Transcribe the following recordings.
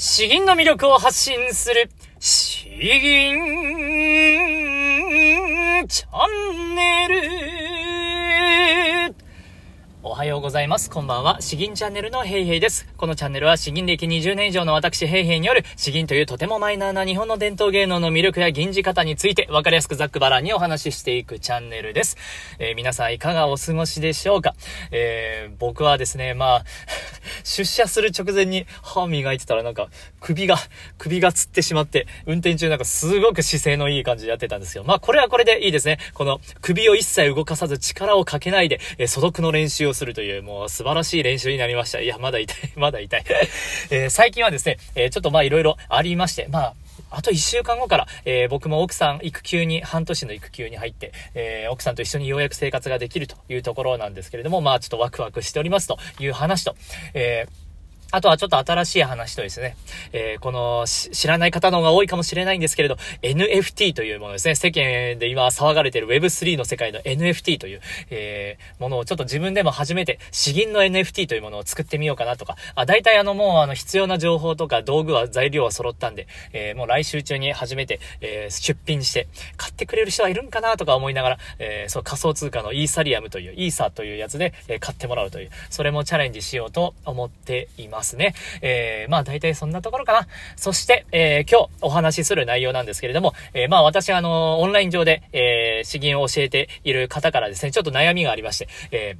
詩吟の魅力を発信する、詩吟チャンネル。おはようございます。こんばんは。詩吟チャンネルのヘイヘイです。このチャンネルは詩吟歴20年以上の私ヘイヘイによる詩吟というとてもマイナーな日本の伝統芸能の魅力や吟じ方について分かりやすくざっくばらんにお話ししていくチャンネルです。えー、皆さんいかがお過ごしでしょうか？えー、僕はですね、まあ、出社する直前に歯磨いてたらなんか首が、首がつってしまって、運転中なんかすごく姿勢のいい感じでやってたんですよ。まあこれはこれでいいですね。この首を一切動かさず力をかけないで、えー、素読の練習をするというもう素晴らしい練習になりました。いや、まだ痛い、まだ痛い。えー、最近はですね、えー、ちょっとまあいろいろありまして、まあ、あと1週間後から、えー、僕も奥さん育休に、半年の育休に入って、えー、奥さんと一緒にようやく生活ができるというところなんですけれども、まあちょっとワクワクしておりますという話と、えーあとはちょっと新しい話とですね、えー、この、知らない方の方が多いかもしれないんですけれど、NFT というものですね、世間で今騒がれている Web3 の世界の NFT という、えー、ものをちょっと自分でも初めて、詩吟の NFT というものを作ってみようかなとか、あ、大体あのもうあの必要な情報とか道具は材料は揃ったんで、えー、もう来週中に初めて、えー、出品して、買ってくれる人はいるんかなとか思いながら、えー、そう仮想通貨のイーサリアムという、イーサというやつで、えー、買ってもらうという、それもチャレンジしようと思っています。ますね。えー、まあ大体そんなところかな。そして、えー、今日お話しする内容なんですけれども、えー、まあ私あの、オンライン上で、えー、詩吟を教えている方からですね、ちょっと悩みがありまして、え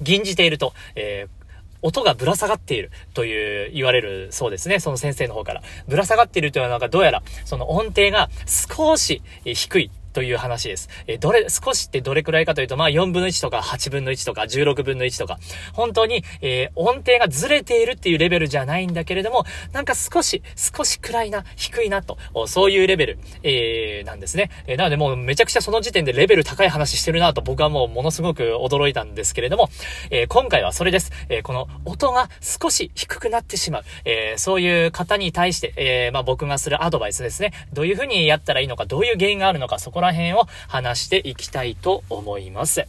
ー、吟じていると、えー、音がぶら下がっているという言われるそうですね。その先生の方から。ぶら下がっているというのはなんかどうやらその音程が少し低いという話です。えどれ、少しってどれくらいかというと、まあ4分の1とか8分の1とか16分の1とか、本当に、えー、音程がずれているっていうレベルじゃないんだけれども、なんか少し、少し暗いな、低いなと、そういうレベル、えー、なんですね。えー、なのでもうめちゃくちゃその時点でレベル高い話してるなと僕はもうものすごく驚いたんですけれども、えー、今回はそれです。え、この音が少し低くなってしまう、え、そういう方に対して、え、まあ僕がするアドバイスですね。どういうふうにやったらいいのか、どういう原因があるのか、そここら辺を話していきたいと思います。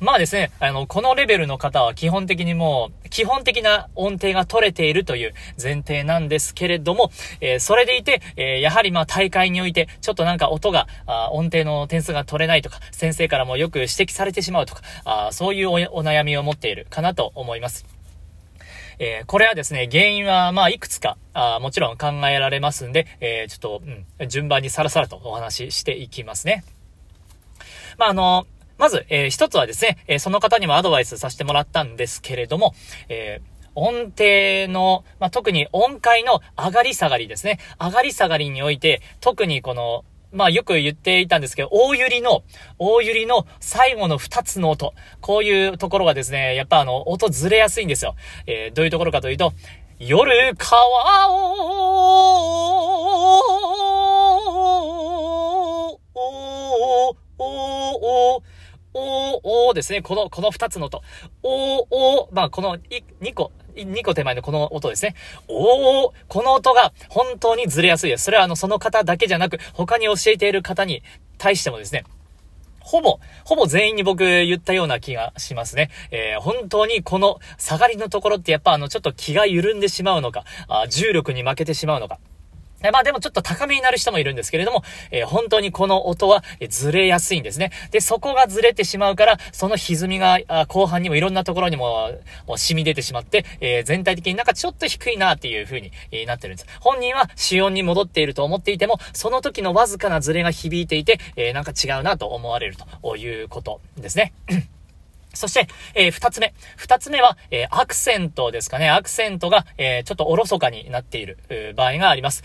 まあですね、あの、このレベルの方は基本的にもう、基本的な音程が取れているという前提なんですけれども、えー、それでいて、えー、やはりまあ大会において、ちょっとなんか音が、音程の点数が取れないとか、先生からもよく指摘されてしまうとか、あそういうお悩みを持っているかなと思います。えー、これはですね、原因は、まあ、いくつか、あもちろん考えられますんで、えー、ちょっと、うん、順番にさらさらとお話ししていきますね。まあ、あの、まず、えー、一つはですね、え、その方にもアドバイスさせてもらったんですけれども、え、音程の、まあ、特に音階の上がり下がりですね。上がり下がりにおいて、特にこの、まあよく言っていたんですけど、大ゆりの、大ゆりの最後の二つの音。こういうところがですね、やっぱあの、音ずれやすいんですよ。えー、どういうところかというと、夜川を、おおおおですね。この、この二つの音。おおまあ、この二個、2個手前のこの音ですね。おー、この音が本当にずれやすいです。それはあの、その方だけじゃなく、他に教えている方に対してもですね、ほぼ、ほぼ全員に僕言ったような気がしますね。えー、本当にこの下がりのところってやっぱあの、ちょっと気が緩んでしまうのか、あ重力に負けてしまうのか。まあでもちょっと高めになる人もいるんですけれども、えー、本当にこの音はずれやすいんですね。で、そこがずれてしまうから、その歪みが後半にもいろんなところにも染み出てしまって、えー、全体的になんかちょっと低いなっていう風に、なってるんです。本人は死音に戻っていると思っていても、その時のわずかなずれが響いていて、えなんか違うなと思われるということですね。そして、えー、二つ目。二つ目は、えー、アクセントですかね。アクセントが、えー、ちょっとおろそかになっている、場合があります。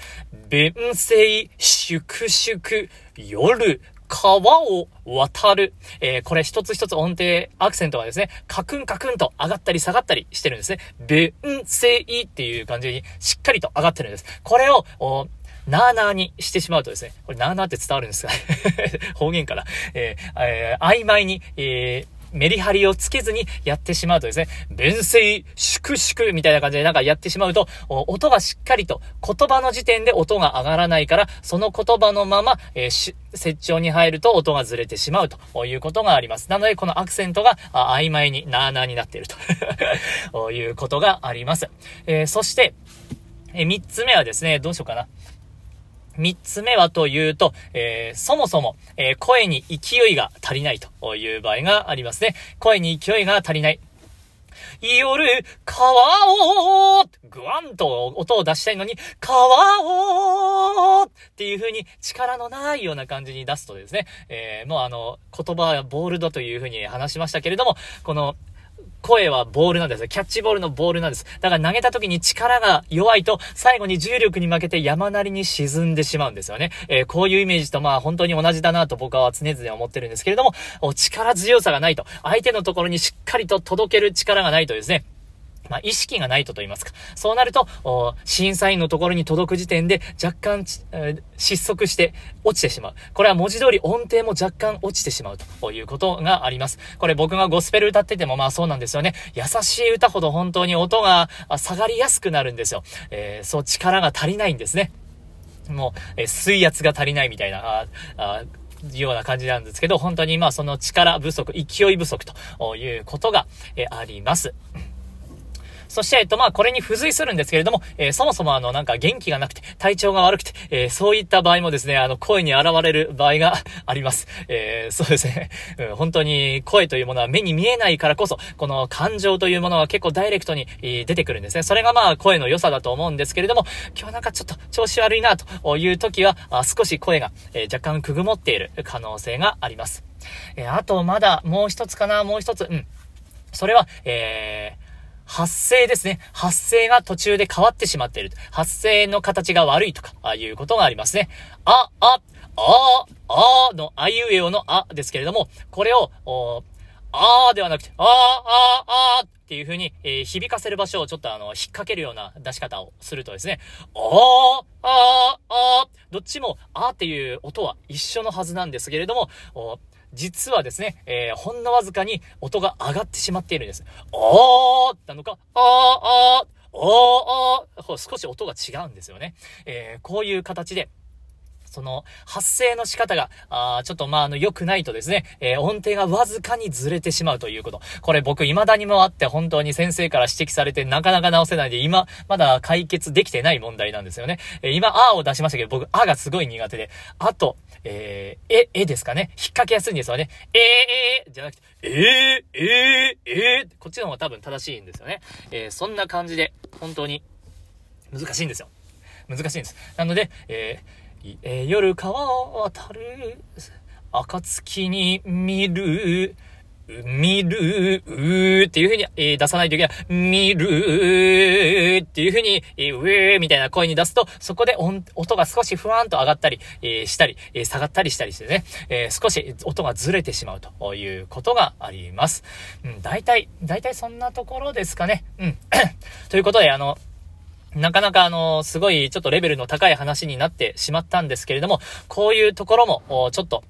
弁声、粛々、夜、川を渡る。えー、これ一つ一つ音程、アクセントがですね、カクンカクンと上がったり下がったりしてるんですね。弁声っていう感じにしっかりと上がってるんです。これを、おなーなーにしてしまうとですね、これなーなーって伝わるんですか 方言から、えーえー、曖昧に、えー、メリハリをつけずにやってしまうとですね、弁声、粛々みたいな感じでなんかやってしまうと、音がしっかりと、言葉の時点で音が上がらないから、その言葉のまま、えー、接長に入ると音がずれてしまうということがあります。なので、このアクセントが曖昧になーなーになっていると いうことがあります。えー、そして、え、三つ目はですね、どうしようかな。三つ目はというと、えー、そもそも、えー、声に勢いが足りないという場合がありますね。声に勢いが足りない。夜、川を、ぐわんと音を出したいのに、川をっていう風に力のないような感じに出すとですね、えー、もうあの、言葉はボールドという風に話しましたけれども、この、声はボールなんです。キャッチボールのボールなんです。だから投げた時に力が弱いと、最後に重力に負けて山なりに沈んでしまうんですよね。えー、こういうイメージとまあ本当に同じだなと僕は常々思ってるんですけれども、力強さがないと、相手のところにしっかりと届ける力がないとですね、まあ、意識がないとと言いますか。そうなると、審査員のところに届く時点で若干、えー、失速して落ちてしまう。これは文字通り音程も若干落ちてしまうということがあります。これ僕がゴスペル歌っててもまあそうなんですよね。優しい歌ほど本当に音が下がりやすくなるんですよ。えー、そう力が足りないんですね。もう、えー、水圧が足りないみたいな、あような感じなんですけど、本当にまあその力不足、勢い不足ということが、えあります。そして、えっと、まあ、これに付随するんですけれども、えー、そもそもあの、なんか元気がなくて、体調が悪くて、えー、そういった場合もですね、あの、声に現れる場合があります。えー、そうですね、うん、本当に声というものは目に見えないからこそ、この感情というものは結構ダイレクトに、出てくるんですね。それがまあ、声の良さだと思うんですけれども、今日なんかちょっと調子悪いな、という時は、あ少し声が、え、若干くぐもっている可能性があります。え、あと、まだ、もう一つかな、もう一つ、うん。それは、えー、発声ですね。発声が途中で変わってしまっている。発声の形が悪いとか、あいうことがありますね。あ、あ、あ、あの、あいうえおのあですけれども、これを、あーではなくて、あー、あー、あーっていう風に、えー、響かせる場所をちょっとあの、引っ掛けるような出し方をするとですね、あー、あー、あー、どっちも、あーっていう音は一緒のはずなんですけれども、実はですね、えー、ほんのわずかに音が上がってしまっているんです。おーなのか、あー、あー、おー、あー、少し音が違うんですよね。えー、こういう形で、その、発声の仕方が、あちょっとまあ、あの、良くないとですね、えー、音程がわずかにずれてしまうということ。これ僕未だにもあって本当に先生から指摘されてなかなか直せないで、今、まだ解決できてない問題なんですよね。えー、今、あを出しましたけど、僕、あがすごい苦手で、あと、えー、え、えですかね。引っ掛けやすいんですよね。えー、えー、じゃなくて、えー、えー、えー、こっちの方が多分正しいんですよね。えー、そんな感じで、本当に、難しいんですよ。難しいんです。なので、えー、えー、夜川を渡る、暁に見る、見る、うーっていう風に、えー、出さないといけない。見るっていう風に、えー、うーみたいな声に出すと、そこで音音が少しふわーんと上がったり、えー、したり、え下がったりしたりしてね、え少し音がずれてしまうということがあります。うん、大体、大体そんなところですかね。うん。ということで、あの、なかなかあの、すごいちょっとレベルの高い話になってしまったんですけれども、こういうところも、ちょっと、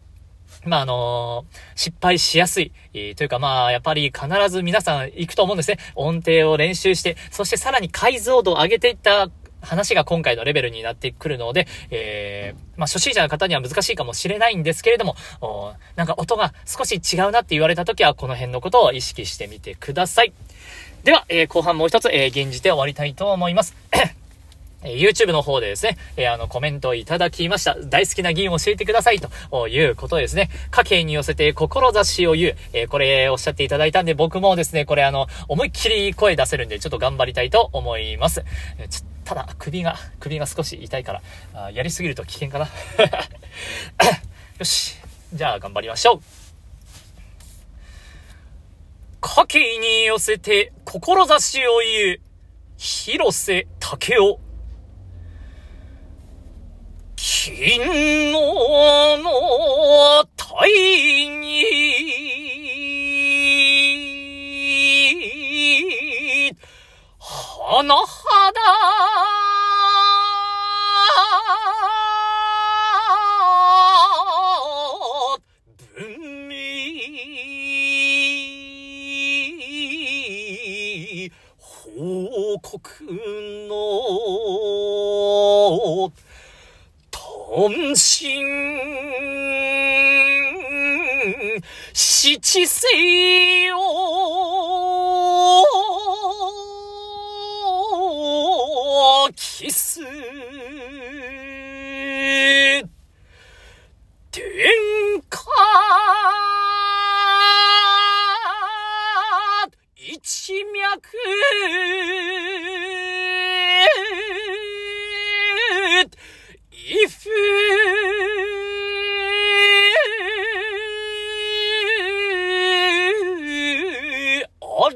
まあ、あの、失敗しやすい、というかまあ、やっぱり必ず皆さん行くと思うんですね。音程を練習して、そしてさらに解像度を上げていった話が今回のレベルになってくるので、えー、まあ、初心者の方には難しいかもしれないんですけれども、なんか音が少し違うなって言われた時は、この辺のことを意識してみてください。では、えー、後半もう一つ、えー、現時で終わりたいと思います。え YouTube の方でですね、えー、あの、コメントをいただきました。大好きな議員を教えてくださいということですね。家計に寄せて志を言う。えー、これおっしゃっていただいたんで、僕もですね、これあの、思いっきり声出せるんで、ちょっと頑張りたいと思います。えー、ただ、首が、首が少し痛いから、あやりすぎると危険かな。よし。じゃあ、頑張りましょう。家計に寄せて志を言う、広瀬武雄。金のの体に、花の、とんしん、七世を、キス。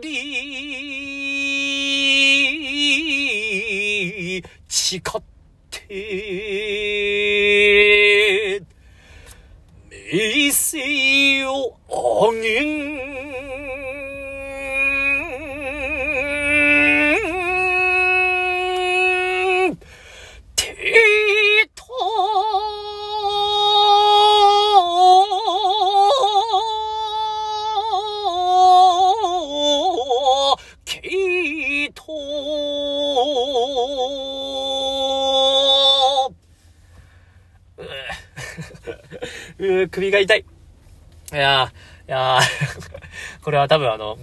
り誓っていやー、いやー これは多分あの、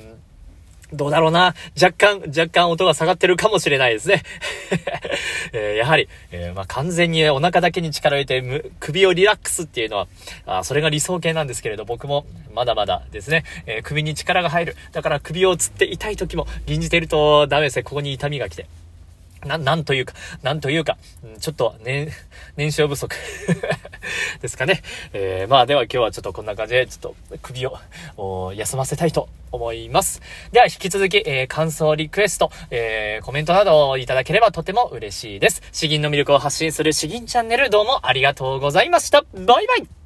どうだろうな。若干、若干音が下がってるかもしれないですね。えーやはり、えーまあ、完全にお腹だけに力を入れて首をリラックスっていうのは、あそれが理想形なんですけれど、僕もまだまだですね、えー首に力が入る。だから首をつって痛い時も、吟じているとダメですね。ここに痛みが来て。な、なんというか、なんというか、ちょっと、ね、燃焼不足 ですかね。えー、まあでは今日はちょっとこんな感じで、ちょっと首をお休ませたいと思います。では引き続き、えー、感想リクエスト、えー、コメントなどをいただければとても嬉しいです。詩吟の魅力を発信する詩吟チャンネルどうもありがとうございました。バイバイ